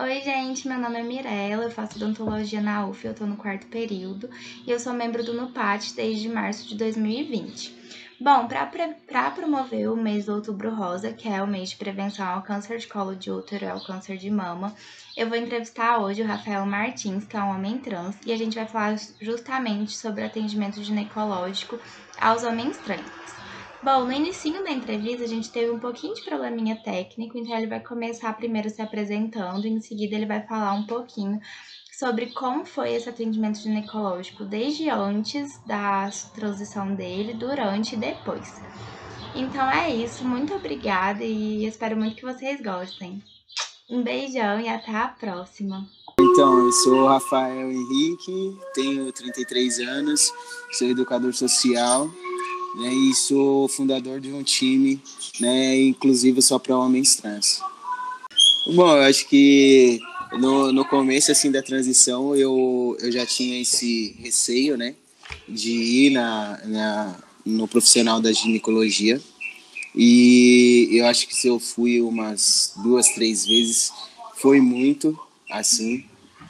Oi, gente, meu nome é Mirella, eu faço odontologia na UF, eu tô no quarto período e eu sou membro do NUPAT desde março de 2020. Bom, para promover o mês do Outubro Rosa, que é o mês de prevenção ao câncer de colo de útero e ao câncer de mama, eu vou entrevistar hoje o Rafael Martins, que é um homem trans, e a gente vai falar justamente sobre atendimento ginecológico aos homens trans. Bom, no início da entrevista a gente teve um pouquinho de probleminha técnico, então ele vai começar primeiro se apresentando, em seguida ele vai falar um pouquinho sobre como foi esse atendimento ginecológico desde antes da transição dele, durante e depois. Então é isso, muito obrigada e espero muito que vocês gostem. Um beijão e até a próxima. Então, eu sou Rafael Henrique, tenho 33 anos, sou educador social né, e sou fundador de um time né, inclusive só para homens trans. Bom, eu acho que no, no começo assim da transição eu, eu já tinha esse receio, né, de ir na, na no profissional da ginecologia e eu acho que se eu fui umas duas, três vezes foi muito assim,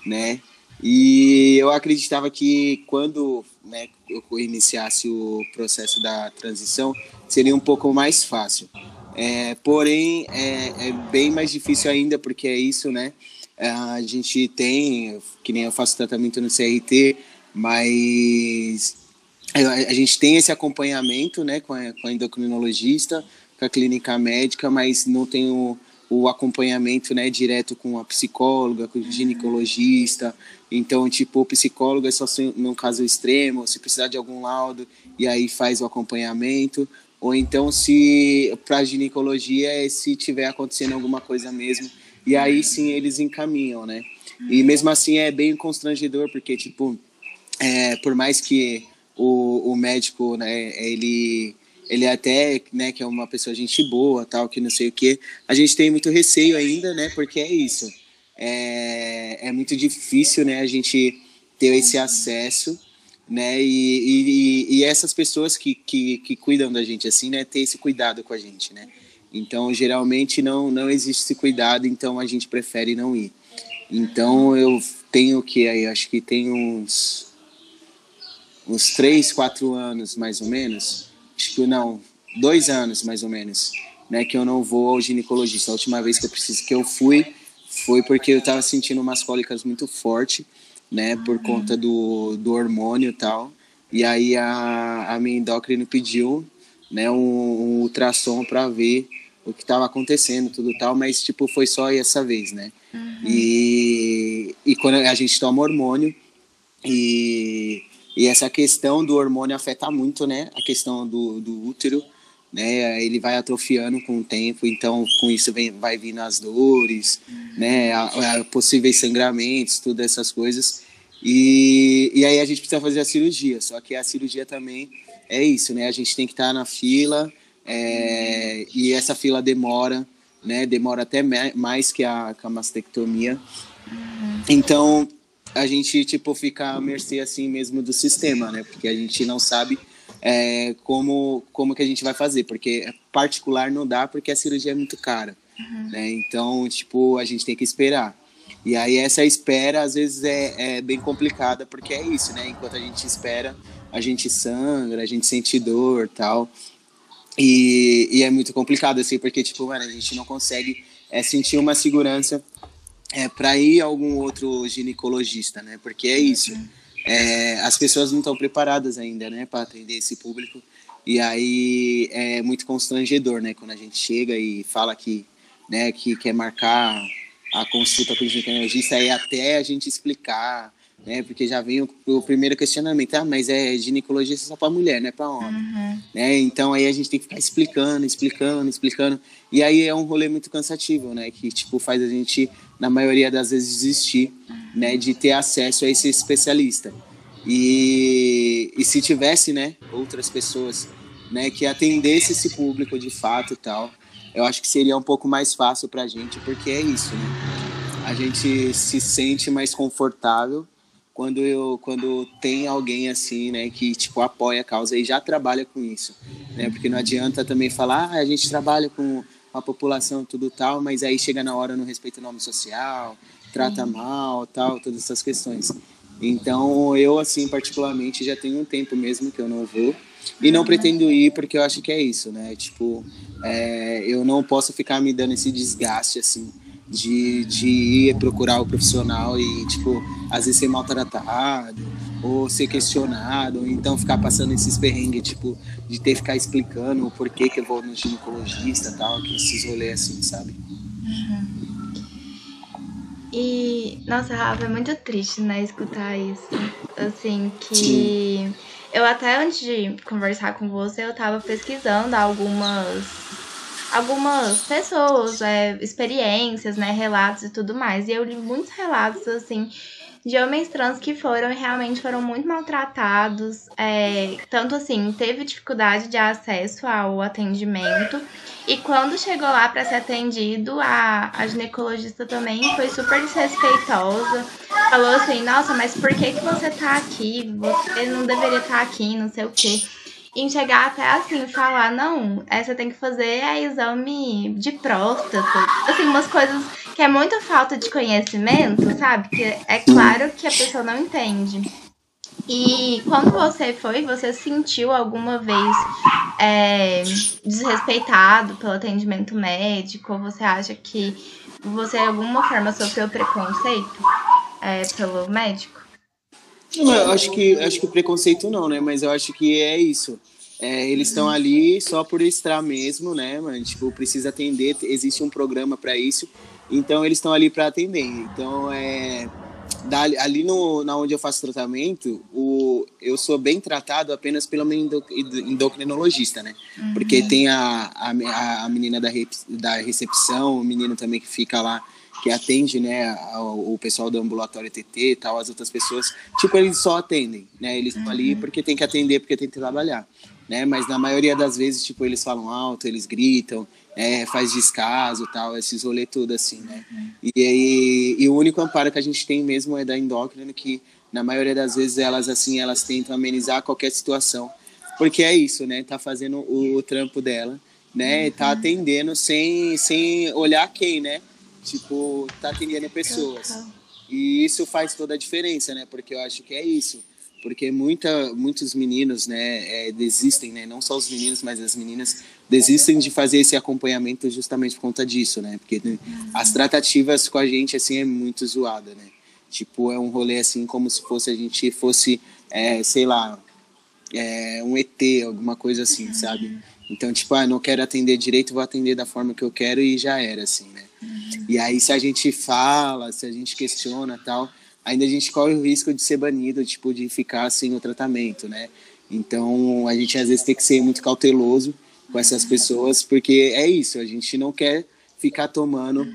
né? E eu acreditava que quando né, eu iniciasse o processo da transição seria um pouco mais fácil. É, porém, é, é, bem mais difícil ainda, porque é isso, né? É, a gente tem, que nem eu faço tratamento no CRT, mas a gente tem esse acompanhamento né, com, a, com endocrinologista, com a clínica médica, mas não tem o, o acompanhamento né, direto com a psicóloga, com o ginecologista. Então, tipo, o psicólogo é só num caso extremo, se precisar de algum laudo, e aí faz o acompanhamento. Ou então, se para ginecologia é se tiver acontecendo alguma coisa mesmo e aí sim eles encaminham, né? E mesmo assim é bem constrangedor, porque, tipo, é, por mais que o, o médico, né, ele, ele até, né, que é uma pessoa gente boa, tal, que não sei o que, a gente tem muito receio ainda, né, porque é isso. É, é muito difícil, né, a gente ter esse acesso, né, e, e, e essas pessoas que, que, que cuidam da gente, assim, né, ter esse cuidado com a gente, né. Então, geralmente não, não existe esse cuidado, então a gente prefere não ir. Então, eu tenho que aí, acho que tem uns uns três, quatro anos mais ou menos, acho que não, dois anos mais ou menos, né, que eu não vou ao ginecologista. A última vez que eu preciso que eu fui foi porque eu estava sentindo umas cólicas muito forte, né, por conta do, do hormônio e tal. E aí a, a minha endócrina pediu, né, um, um ultrassom para ver o que estava acontecendo, tudo tal, mas tipo foi só essa vez, né? Uhum. E, e quando a gente toma hormônio e, e essa questão do hormônio afeta muito, né? A questão do, do útero, né? Ele vai atrofiando com o tempo, então com isso vem, vai vir as dores, uhum. né? A, a possíveis sangramentos, todas essas coisas. E, e aí a gente precisa fazer a cirurgia, só que a cirurgia também é isso, né? A gente tem que estar na fila, é, e essa fila demora, né? Demora até mais que a, que a mastectomia. Uhum. Então, a gente, tipo, fica à mercê, assim, mesmo do sistema, né? Porque a gente não sabe é, como, como que a gente vai fazer. Porque particular não dá, porque a cirurgia é muito cara, uhum. né? Então, tipo, a gente tem que esperar. E aí essa espera, às vezes, é, é bem complicada, porque é isso, né? Enquanto a gente espera, a gente sangra, a gente sente dor tal. E, e é muito complicado, assim, porque, tipo, mano, a gente não consegue é, sentir uma segurança é, para ir a algum outro ginecologista, né? Porque é isso. É, as pessoas não estão preparadas ainda, né, para atender esse público. E aí é muito constrangedor, né, quando a gente chega e fala que, né, que quer marcar a consulta com o ginecologista, aí até a gente explicar né? Porque já vem o, o, primeiro questionamento, ah, mas é ginecologista só para mulher, não é para homem, uhum. né? Então aí a gente tem que ficar explicando, explicando, explicando, e aí é um rolê muito cansativo, né? Que tipo faz a gente na maioria das vezes desistir, uhum. né? De ter acesso a esse especialista. E, e se tivesse, né? Outras pessoas, né? Que atendesse esse público de fato, tal, eu acho que seria um pouco mais fácil para a gente, porque é isso, né? A gente se sente mais confortável quando eu quando tem alguém assim, né, que tipo apoia a causa e já trabalha com isso, né? Porque não adianta também falar, ah, a gente trabalha com a população tudo tal, mas aí chega na hora não respeita o nome social, trata mal, tal, todas essas questões. Então, eu, assim, particularmente, já tenho um tempo mesmo que eu não vou. E não pretendo ir porque eu acho que é isso, né? Tipo, é, eu não posso ficar me dando esse desgaste, assim, de, de ir procurar o profissional e, tipo, às vezes ser maltratado ou ser questionado, ou então ficar passando esses perrengues, tipo, de ter que ficar explicando o porquê que eu vou no ginecologista e tal, que esses rolês assim, sabe? Uhum. E, nossa, Rafa, é muito triste, né, escutar isso. Assim, que. Sim. Eu até antes de conversar com você, eu tava pesquisando algumas algumas pessoas, é, experiências, né, relatos e tudo mais. E eu li muitos relatos, assim, de homens trans que foram e realmente foram muito maltratados. É, tanto assim, teve dificuldade de acesso ao atendimento. E quando chegou lá para ser atendido, a, a ginecologista também foi super desrespeitosa. Falou assim, nossa, mas por que, que você tá aqui? Você não deveria estar tá aqui, não sei o quê em chegar até assim, falar, não, essa tem que fazer é exame de próstata. Assim, umas coisas que é muita falta de conhecimento, sabe? Que é claro que a pessoa não entende. E quando você foi, você sentiu alguma vez é, desrespeitado pelo atendimento médico? Ou você acha que você de alguma forma sofreu preconceito é, pelo médico? Não, eu acho que acho que preconceito não, né? Mas eu acho que é isso. É, eles estão ali só por estar mesmo, né, mano? Tipo, precisa atender, existe um programa para isso. Então eles estão ali para atender. Então é ali no na onde eu faço tratamento, o eu sou bem tratado apenas pelo meu endocrinologista, né? Uhum. Porque tem a, a, a menina da, da recepção, o menino também que fica lá que atende, né, o pessoal do ambulatório TT e tal, as outras pessoas, tipo, eles só atendem, né, eles estão uhum. ali porque tem que atender, porque tem que trabalhar, né, mas na maioria das vezes, tipo, eles falam alto, eles gritam, é, faz descaso tal, esses rolê tudo assim, né, uhum. e, e, e, o único amparo que a gente tem mesmo é da endócrina, que na maioria das vezes elas, assim, elas tentam amenizar qualquer situação, porque é isso, né, tá fazendo o, o trampo dela, né, tá uhum. atendendo sem, sem olhar quem, né, tipo, tá atendendo pessoas. E isso faz toda a diferença, né? Porque eu acho que é isso. Porque muita, muitos meninos, né, é, desistem, né? Não só os meninos, mas as meninas desistem de fazer esse acompanhamento justamente por conta disso, né? Porque né, as tratativas com a gente, assim, é muito zoada, né? Tipo, é um rolê, assim, como se fosse a gente fosse, é, sei lá, é, um ET, alguma coisa assim, sabe? Então, tipo, ah, não quero atender direito, vou atender da forma que eu quero e já era, assim, né? E aí, se a gente fala, se a gente questiona tal, ainda a gente corre o risco de ser banido, tipo, de ficar sem o tratamento, né? Então, a gente às vezes tem que ser muito cauteloso com essas pessoas, porque é isso, a gente não quer ficar tomando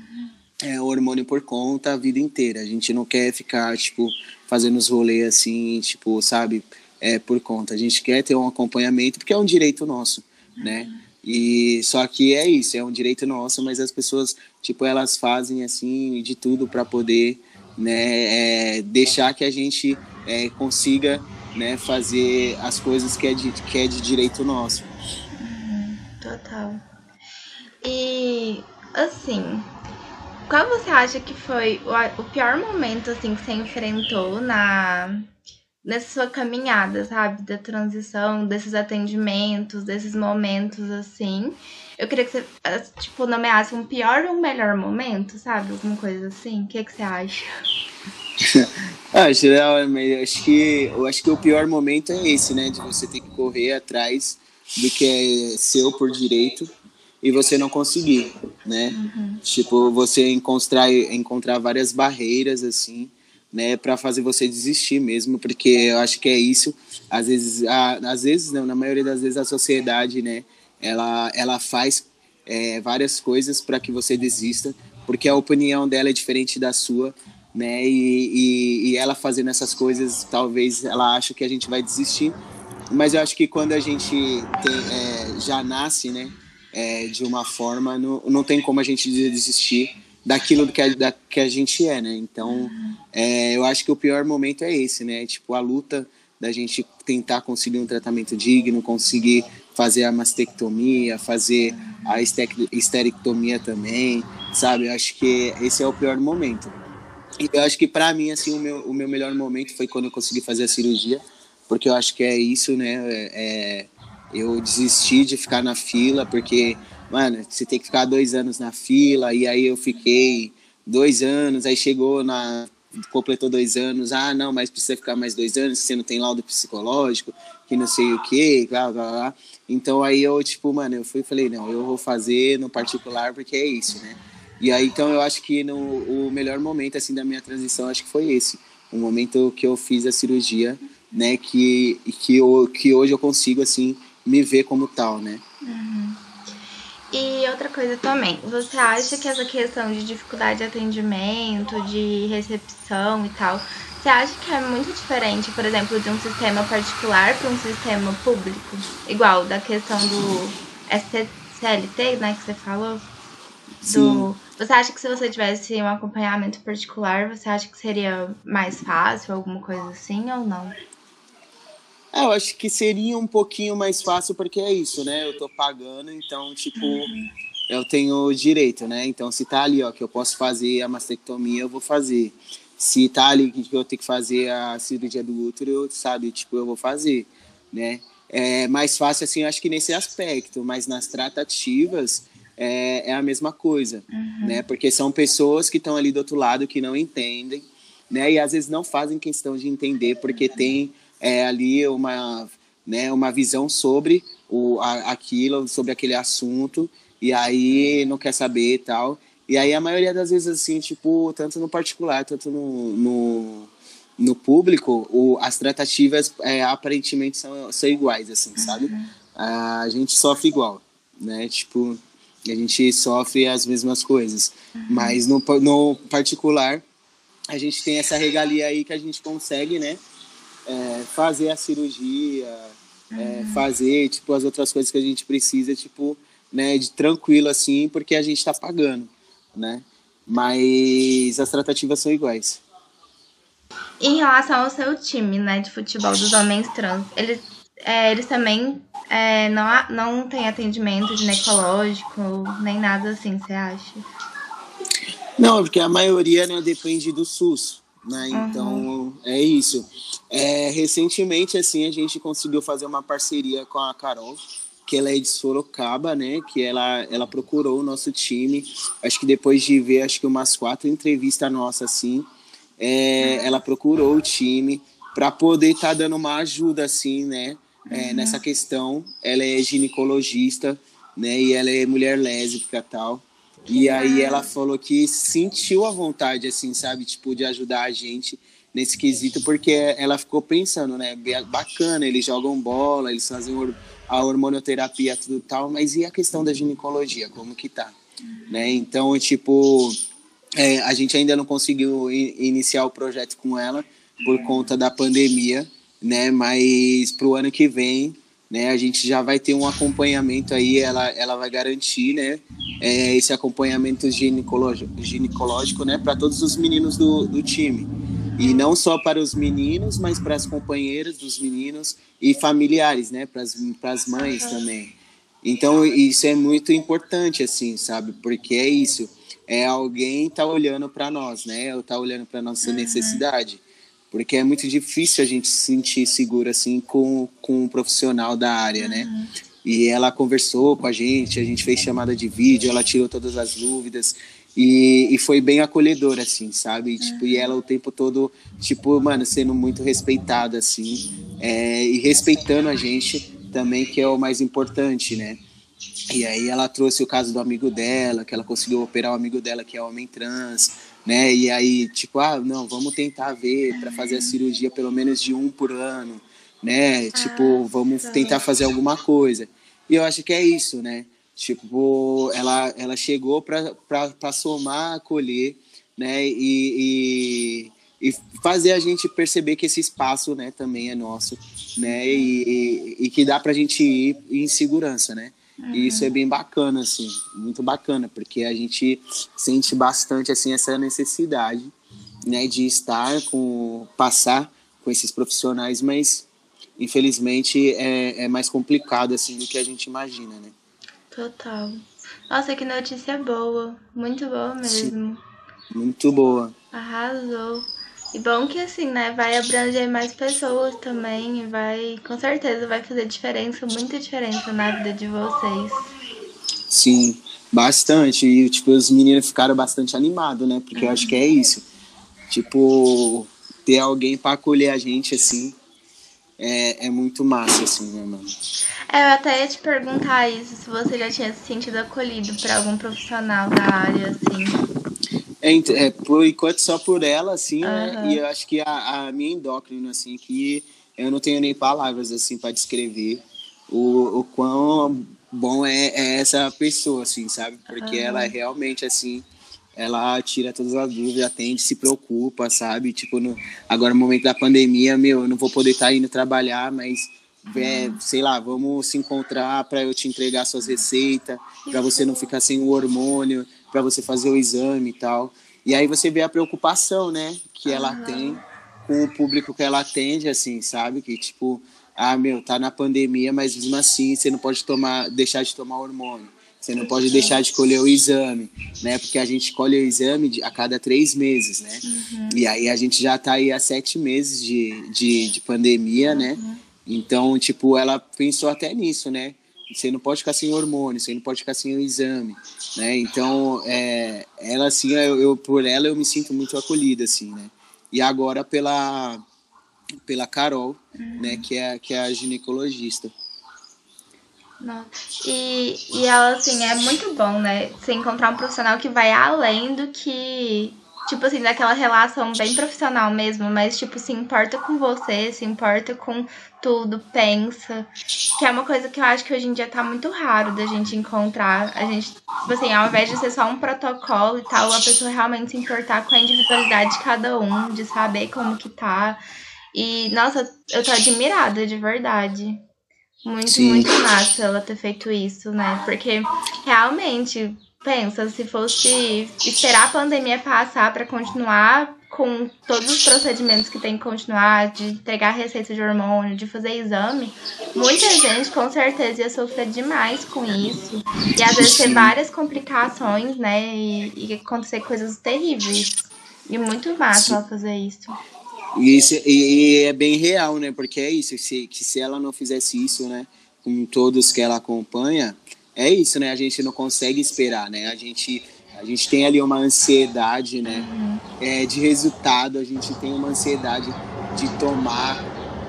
é, hormônio por conta a vida inteira. A gente não quer ficar, tipo, fazendo os rolês assim, tipo, sabe, é, por conta. A gente quer ter um acompanhamento, porque é um direito nosso, né? E só que é isso, é um direito nosso, mas as pessoas, tipo, elas fazem assim de tudo para poder, né, é, deixar que a gente é, consiga, né, fazer as coisas que é de, que é de direito nosso. Total. E assim, qual você acha que foi o, o pior momento assim que você enfrentou na nessa sua caminhada, sabe? Da transição, desses atendimentos, desses momentos assim. Eu queria que você, ah, tipo, nomeasse um pior ou um melhor momento, sabe? Alguma coisa assim. O que, é que você acha? acho, né? acho que eu acho que o pior momento é esse, né? De você ter que correr atrás do que é seu por direito e você não conseguir, né? Uhum. Tipo, você encontrar, encontrar várias barreiras, assim, né, para fazer você desistir mesmo, porque eu acho que é isso. Às vezes, a, às vezes não, na maioria das vezes a sociedade, né, ela, ela faz é, várias coisas para que você desista, porque a opinião dela é diferente da sua, né, e, e, e ela fazendo essas coisas, talvez ela ache que a gente vai desistir, mas eu acho que quando a gente tem, é, já nasce, né, é, de uma forma, não, não tem como a gente desistir daquilo que a, da, que a gente é, né? Então, é, eu acho que o pior momento é esse, né? Tipo, a luta da gente tentar conseguir um tratamento digno, conseguir fazer a mastectomia, fazer a esterectomia também, sabe? Eu acho que esse é o pior momento. E eu acho que para mim assim o meu, o meu melhor momento foi quando eu consegui fazer a cirurgia, porque eu acho que é isso, né? É, é eu desisti de ficar na fila porque, mano, você tem que ficar dois anos na fila e aí eu fiquei dois anos, aí chegou na completou dois anos, ah, não, mas precisa ficar mais dois anos, você não tem laudo psicológico, que não sei o que, blá, blá, blá. Então aí eu, tipo, mano, eu fui e falei, não, eu vou fazer no particular porque é isso, né? E aí, então, eu acho que no, o melhor momento, assim, da minha transição, acho que foi esse. O momento que eu fiz a cirurgia, né, que, que, eu, que hoje eu consigo, assim, me ver como tal, né? E outra coisa também, você acha que essa questão de dificuldade de atendimento, de recepção e tal, você acha que é muito diferente, por exemplo, de um sistema particular para um sistema público? Igual da questão do SCLT, né, que você falou? Do... Você acha que se você tivesse um acompanhamento particular, você acha que seria mais fácil, alguma coisa assim, ou não? É, eu acho que seria um pouquinho mais fácil, porque é isso, né? Eu tô pagando, então, tipo, eu tenho direito, né? Então, se tá ali, ó, que eu posso fazer a mastectomia, eu vou fazer. Se tá ali que eu tenho que fazer a cirurgia do útero, eu, sabe, tipo, eu vou fazer, né? É mais fácil, assim, eu acho que nesse aspecto, mas nas tratativas é, é a mesma coisa, uhum. né? Porque são pessoas que estão ali do outro lado que não entendem, né? E às vezes não fazem questão de entender, porque tem é, ali uma, né, uma visão sobre o, a, aquilo, sobre aquele assunto, e aí não quer saber e tal. E aí a maioria das vezes, assim, tipo, tanto no particular, tanto no, no, no público, o, as tratativas é, aparentemente são, são iguais, assim, sabe? Uhum. A gente sofre igual, né? Tipo, a gente sofre as mesmas coisas. Uhum. Mas no, no particular, a gente tem essa regalia aí que a gente consegue, né? É, fazer a cirurgia, é, uhum. é, fazer tipo as outras coisas que a gente precisa, tipo, né, de tranquilo assim, porque a gente está pagando, né? Mas as tratativas são iguais. Em relação ao seu time, né, de futebol dos homens trans, eles, é, eles também é, não, não têm atendimento ginecológico, nem nada assim, você acha? Não, porque a maioria né, depende do SUS. Né? Uhum. Então é isso. É, recentemente assim a gente conseguiu fazer uma parceria com a Carol, que ela é de Sorocaba, né? Que ela ela procurou o nosso time. Acho que depois de ver acho que umas quatro entrevistas nossas assim, é, ela procurou o time para poder estar tá dando uma ajuda assim, né? É, uhum. Nessa questão, ela é ginecologista, né? E ela é mulher lésbica tal. E aí ela falou que sentiu a vontade, assim, sabe, tipo, de ajudar a gente nesse quesito, porque ela ficou pensando, né, bacana, eles jogam bola, eles fazem a hormonioterapia, tudo tal, mas e a questão da ginecologia, como que tá? Né? Então, tipo, é, a gente ainda não conseguiu iniciar o projeto com ela por conta da pandemia, né, mas pro ano que vem né? A gente já vai ter um acompanhamento aí, ela, ela vai garantir, né? É, esse acompanhamento ginecológico, ginecológico né? Para todos os meninos do, do time. E não só para os meninos, mas para as companheiras dos meninos e familiares, né? Para as mães também. Então, isso é muito importante, assim, sabe? Porque é isso. É alguém tá olhando para nós, né? Tá olhando para nossa necessidade porque é muito difícil a gente se sentir seguro assim com, com um profissional da área, né? uhum. né? E ela conversou com a gente, a gente fez chamada de vídeo, ela tirou todas as dúvidas e, e foi bem acolhedora, assim, sabe? E, tipo, e ela o tempo todo, tipo, mano, sendo muito respeitada, assim, é, e respeitando a gente também, que é o mais importante, né? E aí ela trouxe o caso do amigo dela, que ela conseguiu operar o amigo dela, que é homem trans, né? E aí, tipo, ah, não, vamos tentar ver para fazer a cirurgia pelo menos de um por ano, né? Tipo, ah, vamos tentar fazer alguma coisa. E eu acho que é isso, né? Tipo, ela, ela chegou para somar, acolher, né? E, e, e, fazer a gente perceber que esse espaço, né, também é nosso, né? E, e, e que dá para a gente ir em segurança, né? Uhum. E isso é bem bacana, assim, muito bacana, porque a gente sente bastante, assim, essa necessidade, né, de estar com, passar com esses profissionais, mas infelizmente, é, é mais complicado, assim, do que a gente imagina, né? Total. Nossa, que notícia boa. Muito boa mesmo. Sim. Muito boa. Arrasou. E bom que assim, né, vai abranger mais pessoas também e vai, com certeza, vai fazer diferença, muita diferença na vida de vocês. Sim, bastante. E, tipo, os meninos ficaram bastante animados, né? Porque uhum. eu acho que é isso. Tipo, ter alguém para acolher a gente, assim, é, é muito massa, assim, né, mano? É, eu até ia te perguntar isso, se você já tinha se sentido acolhido por algum profissional da área, assim. É, é por enquanto só por ela, assim, uhum. né? E eu acho que a, a minha endócrina, assim, que eu não tenho nem palavras, assim, para descrever o, o quão bom é, é essa pessoa, assim, sabe? Porque uhum. ela é realmente, assim, ela tira todas as dúvidas, atende, se preocupa, sabe? Tipo, no, agora no momento da pandemia, meu, eu não vou poder estar tá indo trabalhar, mas é, sei lá, vamos se encontrar para eu te entregar suas receitas, para você não ficar sem o hormônio, para você fazer o exame e tal. E aí você vê a preocupação, né, que ela uhum. tem com o público que ela atende, assim, sabe? Que tipo, ah, meu, tá na pandemia, mas mesmo assim você não pode tomar, deixar de tomar hormônio. Você não pode deixar de colher o exame, né? Porque a gente colhe o exame a cada três meses, né? Uhum. E aí a gente já tá aí há sete meses de, de, de pandemia, né? uhum. né? Então, tipo, ela pensou até nisso, né? Você não pode ficar sem hormônio, você não pode ficar sem o exame, né? Então, é, ela, assim, eu, eu, por ela eu me sinto muito acolhida, assim, né? E agora pela, pela Carol, uhum. né? Que é, que é a ginecologista. E, e ela, assim, é muito bom, né? Você encontrar um profissional que vai além do que tipo assim, daquela relação bem profissional mesmo, mas, tipo, se importa com você, se importa com tudo, pensa. Que é uma coisa que eu acho que hoje em dia tá muito raro da gente encontrar. A gente, tipo assim, ao invés de ser só um protocolo e tal, a pessoa realmente se importar com a individualidade de cada um, de saber como que tá. E, nossa, eu tô admirada, de verdade. Muito, Sim. muito massa ela ter feito isso, né? Porque realmente pensa, se fosse esperar a pandemia passar para continuar com todos os procedimentos que tem que continuar, de entregar receita de hormônio, de fazer exame, muita gente com certeza ia sofrer demais com isso. E às vezes ter várias complicações, né? E, e acontecer coisas terríveis. E muito massa ela fazer isso. E, isso, e, e, é bem real, né? Porque é isso, se, que se ela não fizesse isso, né? Com todos que ela acompanha, é isso, né? A gente não consegue esperar, né? A gente, a gente tem ali uma ansiedade, né? Uhum. É, de resultado, a gente tem uma ansiedade de tomar,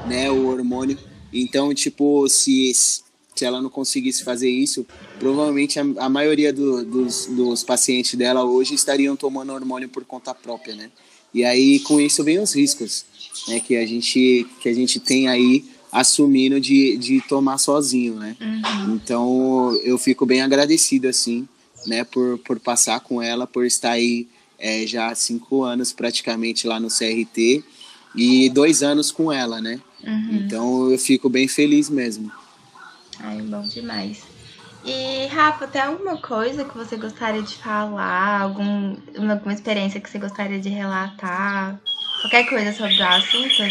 né? O hormônio. Então, tipo, se, se ela não conseguisse fazer isso, provavelmente a, a maioria do, dos, dos pacientes dela hoje estariam tomando hormônio por conta própria, né? E aí, com isso, vem os riscos, né? Que a gente, que a gente tem aí assumindo de, de tomar sozinho, né? Uhum. Então eu fico bem agradecido assim, né, por, por passar com ela, por estar aí é, já há cinco anos praticamente lá no CRT e dois anos com ela, né? Uhum. Então eu fico bem feliz mesmo. Ai, bom demais. E, Rafa, tem alguma coisa que você gostaria de falar? Algum, alguma experiência que você gostaria de relatar? Qualquer coisa sobre o assunto?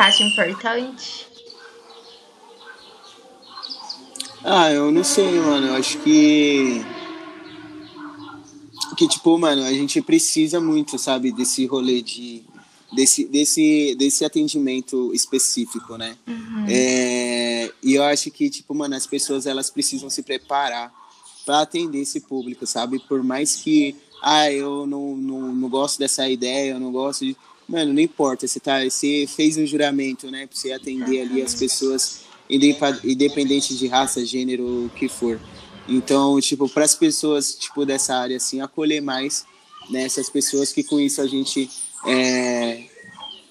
Acha importante? Ah, eu não sei, mano. Eu acho que. Que, tipo, mano, a gente precisa muito, sabe, desse rolê de. Desse, desse, desse atendimento específico, né? Uhum. É, e eu acho que, tipo, mano, as pessoas elas precisam se preparar para atender esse público, sabe? Por mais que, ah, eu não, não, não gosto dessa ideia, eu não gosto de mano, não importa, você, tá, você fez um juramento, né, pra você atender ali as pessoas, independente de raça, gênero, o que for. Então, tipo, para as pessoas, tipo, dessa área, assim, acolher mais, né, essas pessoas que com isso a gente é,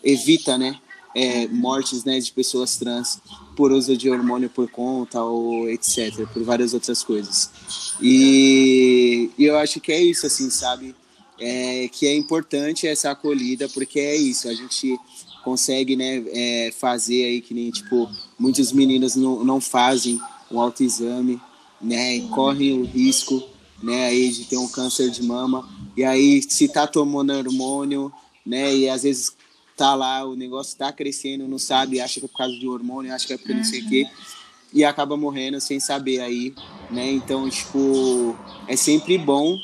evita, né, é, mortes, né, de pessoas trans por uso de hormônio por conta ou etc, por várias outras coisas. E, e eu acho que é isso, assim, sabe? É, que é importante essa acolhida, porque é isso, a gente consegue né, é, fazer aí que nem, tipo, muitos meninos não, não fazem um autoexame, né, e correm o risco, né, aí de ter um câncer de mama, e aí se tá tomando hormônio, né, e às vezes tá lá, o negócio tá crescendo, não sabe, acha que é por causa de hormônio, acha que é porque não sei o quê, e acaba morrendo sem saber aí, né? Então, tipo, é sempre bom,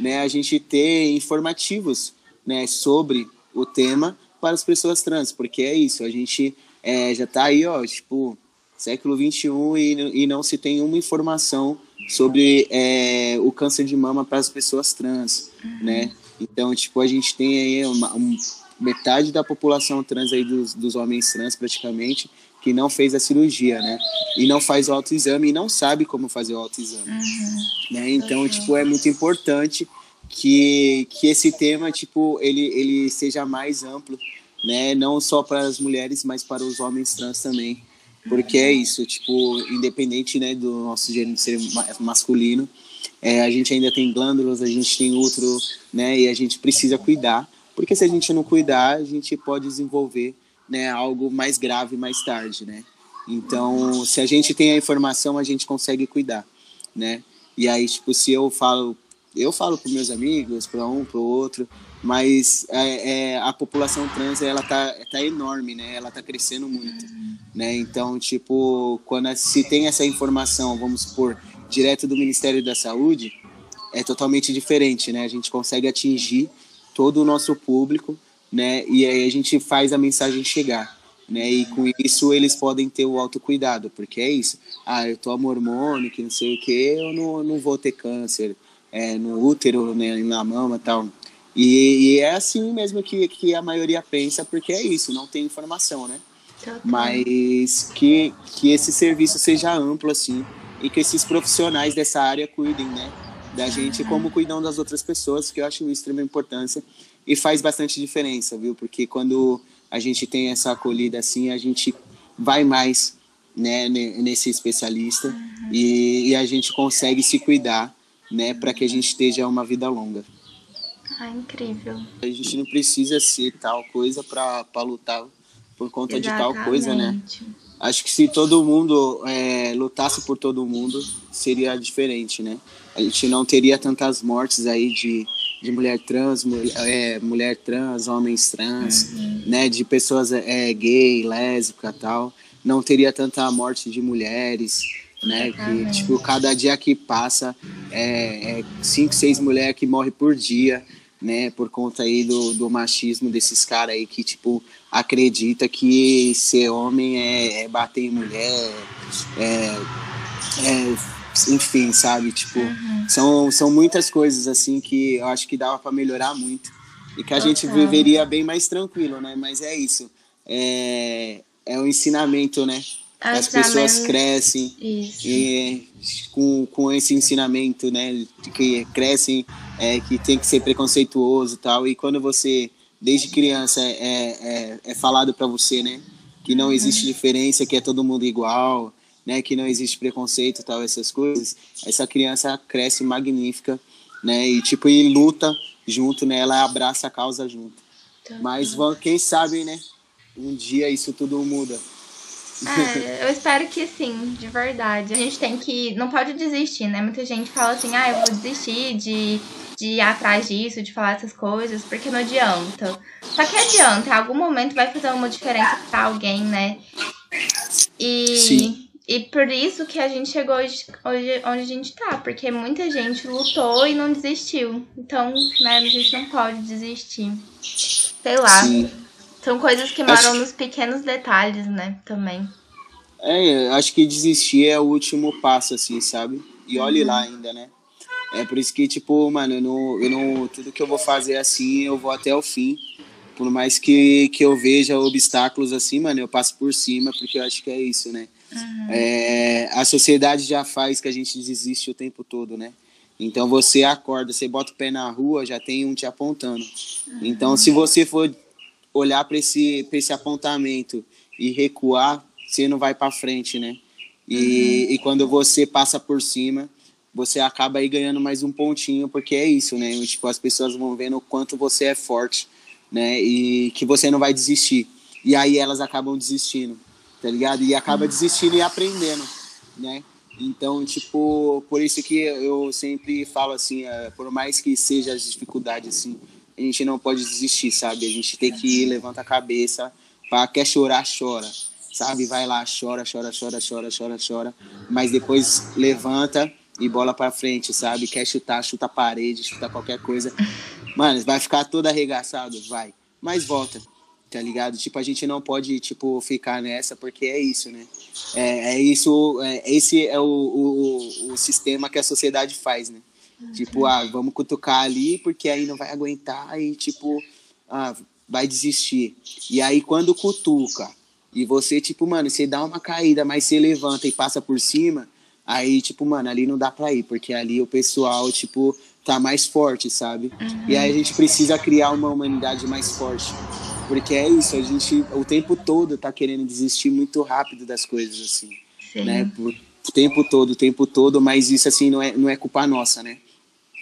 né, a gente ter informativos, né, sobre o tema para as pessoas trans, porque é isso, a gente é, já tá aí, ó, tipo, século 21 e, e não se tem uma informação sobre é, o câncer de mama para as pessoas trans, uhum. né? Então, tipo, a gente tem aí uma, um, metade da população trans aí dos, dos homens trans praticamente que não fez a cirurgia, né? E não faz o autoexame e não sabe como fazer o autoexame, uhum. né? Então, uhum. tipo, é muito importante que, que esse tema, tipo, ele, ele seja mais amplo, né? Não só para as mulheres, mas para os homens trans também. Porque é isso, tipo, independente, né, do nosso gênero ser masculino, é, a gente ainda tem glândulas, a gente tem útero, né, e a gente precisa cuidar, porque se a gente não cuidar, a gente pode desenvolver, né, algo mais grave mais tarde, né. Então, se a gente tem a informação, a gente consegue cuidar, né. E aí, tipo, se eu falo, eu falo para meus amigos, para um, para outro, mas é, é, a população trans ela tá, tá enorme, né? Ela tá crescendo muito, né? Então, tipo, quando se tem essa informação, vamos supor, direto do Ministério da Saúde, é totalmente diferente, né? A gente consegue atingir todo o nosso público, né? E aí a gente faz a mensagem chegar, né? E com isso eles podem ter o autocuidado, porque é isso. Ah, eu tomo hormônio, que não sei o que, eu não, não vou ter câncer é, no útero, né, na mama tal. E, e, é assim mesmo que, que a maioria pensa, porque é isso, não tem informação, né? Mas que, que esse serviço seja amplo, assim, e que esses profissionais dessa área cuidem, né? Da gente como cuidam das outras pessoas, que eu acho de extrema importância e faz bastante diferença, viu? Porque quando a gente tem essa acolhida assim, a gente vai mais né, nesse especialista uhum. e, e a gente consegue se cuidar, né, para que a gente esteja uma vida longa. Ah, incrível. A gente não precisa ser tal coisa para lutar por conta Exatamente. de tal coisa, né? Acho que se todo mundo é, lutasse por todo mundo, seria diferente, né? A gente não teria tantas mortes aí de, de mulher trans, mulher, é, mulher trans, homens trans, uhum. né? De pessoas é, gay, lésbica tal. Não teria tanta morte de mulheres, né? Que, tipo, cada dia que passa, é, é cinco, seis mulheres que morrem por dia né, por conta aí do, do machismo desses caras aí que, tipo, acredita que ser homem é, é bater em mulher, é, é, enfim, sabe, tipo, uhum. são, são muitas coisas, assim, que eu acho que dava para melhorar muito e que a gente viveria bem mais tranquilo, né, mas é isso, é, é o ensinamento, né, as pessoas crescem e com, com esse ensinamento, né, que crescem, é, que tem que ser preconceituoso e tal, e quando você, desde criança, é, é, é falado para você, né, que não existe uhum. diferença, que é todo mundo igual, né, que não existe preconceito e tal, essas coisas, essa criança cresce magnífica, né, e tipo, e luta junto, né, ela abraça a causa junto. Tá Mas quem sabe, né, um dia isso tudo muda. É, eu espero que sim, de verdade. A gente tem que. Não pode desistir, né? Muita gente fala assim, ah, eu vou desistir de, de ir atrás disso, de falar essas coisas, porque não adianta. Só que adianta, em algum momento vai fazer uma diferença pra alguém, né? E. Sim. E por isso que a gente chegou hoje, hoje onde a gente tá, porque muita gente lutou e não desistiu. Então, né, a gente não pode desistir. Sei lá. Sim. São coisas que moram acho... nos pequenos detalhes, né? Também. É, acho que desistir é o último passo, assim, sabe? E olhe uhum. lá ainda, né? É por isso que, tipo, mano, eu não, eu não. Tudo que eu vou fazer assim, eu vou até o fim. Por mais que, que eu veja obstáculos assim, mano, eu passo por cima, porque eu acho que é isso, né? Uhum. É, a sociedade já faz que a gente desiste o tempo todo, né? Então você acorda, você bota o pé na rua, já tem um te apontando. Uhum. Então, se você for olhar para esse, esse apontamento e recuar, você não vai para frente, né? E, uhum. e quando você passa por cima, você acaba aí ganhando mais um pontinho, porque é isso, né? Tipo, as pessoas vão vendo o quanto você é forte, né? E que você não vai desistir. E aí elas acabam desistindo, tá ligado? E acaba desistindo e aprendendo, né? Então, tipo, por isso que eu sempre falo assim, é, por mais que seja as dificuldades, assim, a gente não pode desistir, sabe? A gente tem que levantar a cabeça, para quer chorar, chora, sabe? Vai lá, chora, chora, chora, chora, chora, chora, mas depois levanta e bola para frente, sabe? Quer chutar, chuta a parede, chuta qualquer coisa. Mano, vai ficar todo arregaçado, vai. Mas volta, tá ligado? Tipo, a gente não pode, tipo, ficar nessa, porque é isso, né? É, é isso, é, esse é o, o, o sistema que a sociedade faz, né? Tipo, ah, vamos cutucar ali, porque aí não vai aguentar e, tipo, ah, vai desistir. E aí, quando cutuca e você, tipo, mano, você dá uma caída, mas você levanta e passa por cima, aí, tipo, mano, ali não dá pra ir, porque ali o pessoal, tipo, tá mais forte, sabe? Uhum. E aí a gente precisa criar uma humanidade mais forte. Porque é isso, a gente o tempo todo tá querendo desistir muito rápido das coisas, assim. Sim. Né? O tempo todo, o tempo todo, mas isso, assim, não é, não é culpa nossa, né?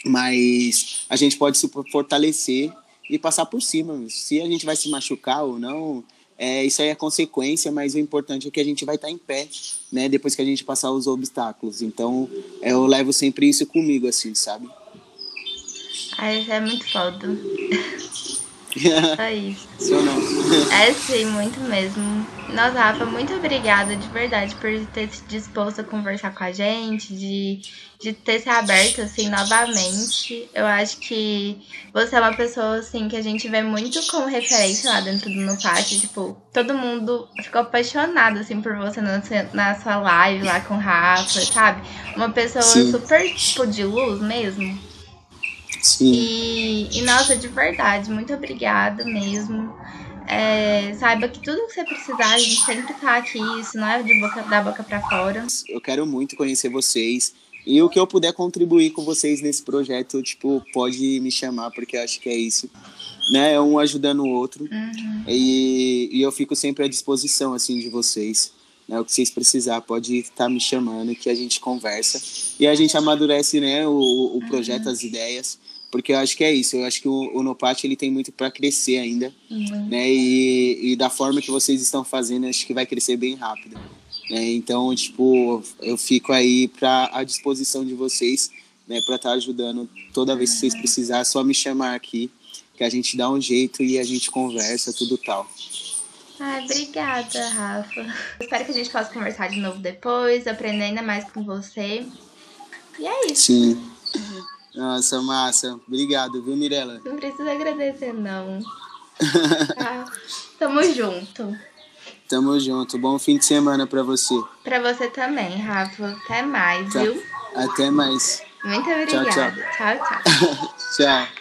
Mas a gente pode se fortalecer e passar por cima. Se a gente vai se machucar ou não, é, isso aí é consequência, mas o importante é que a gente vai estar em pé, né? Depois que a gente passar os obstáculos. Então, eu levo sempre isso comigo, assim, sabe? Ah, isso é muito foda. Só isso. Só não. É sim, muito mesmo. Nossa, Rafa, muito obrigada de verdade por ter se disposto a conversar com a gente, de, de ter se aberto assim novamente. Eu acho que você é uma pessoa assim que a gente vê muito como referência lá dentro do No Pátio. Tipo, todo mundo ficou apaixonado assim por você na, na sua live lá com o Rafa, sabe? Uma pessoa sim. super tipo de luz mesmo. Sim. E, e nossa, de verdade, muito obrigada mesmo. É, saiba que tudo que você precisar, a gente sempre tá aqui, isso não é de boca, da boca para fora. Eu quero muito conhecer vocês. E o que eu puder contribuir com vocês nesse projeto, tipo, pode me chamar, porque eu acho que é isso. Né? É um ajudando o outro. Uhum. E, e eu fico sempre à disposição, assim, de vocês. Né? O que vocês precisar, pode estar tá me chamando, que a gente conversa. E a gente amadurece, né, o, o projeto, uhum. as ideias porque eu acho que é isso. Eu acho que o, o Nopati ele tem muito para crescer ainda, uhum. né? E, e da forma que vocês estão fazendo, acho que vai crescer bem rápido. Né? Então, tipo, eu fico aí para a disposição de vocês, né? Para estar tá ajudando toda vez que vocês precisarem, é só me chamar aqui, que a gente dá um jeito e a gente conversa tudo tal. Ai, obrigada, Rafa. Espero que a gente possa conversar de novo depois, aprender ainda mais com você. E é isso. Sim. Nossa, massa. Obrigado, viu, Mirella? Não precisa agradecer, não. tá. Tamo junto. Tamo junto. Bom fim de semana pra você. Pra você também, Rafa. Até mais, tá. viu? Até mais. Muito obrigada. tchau. tchau. tchau. tchau.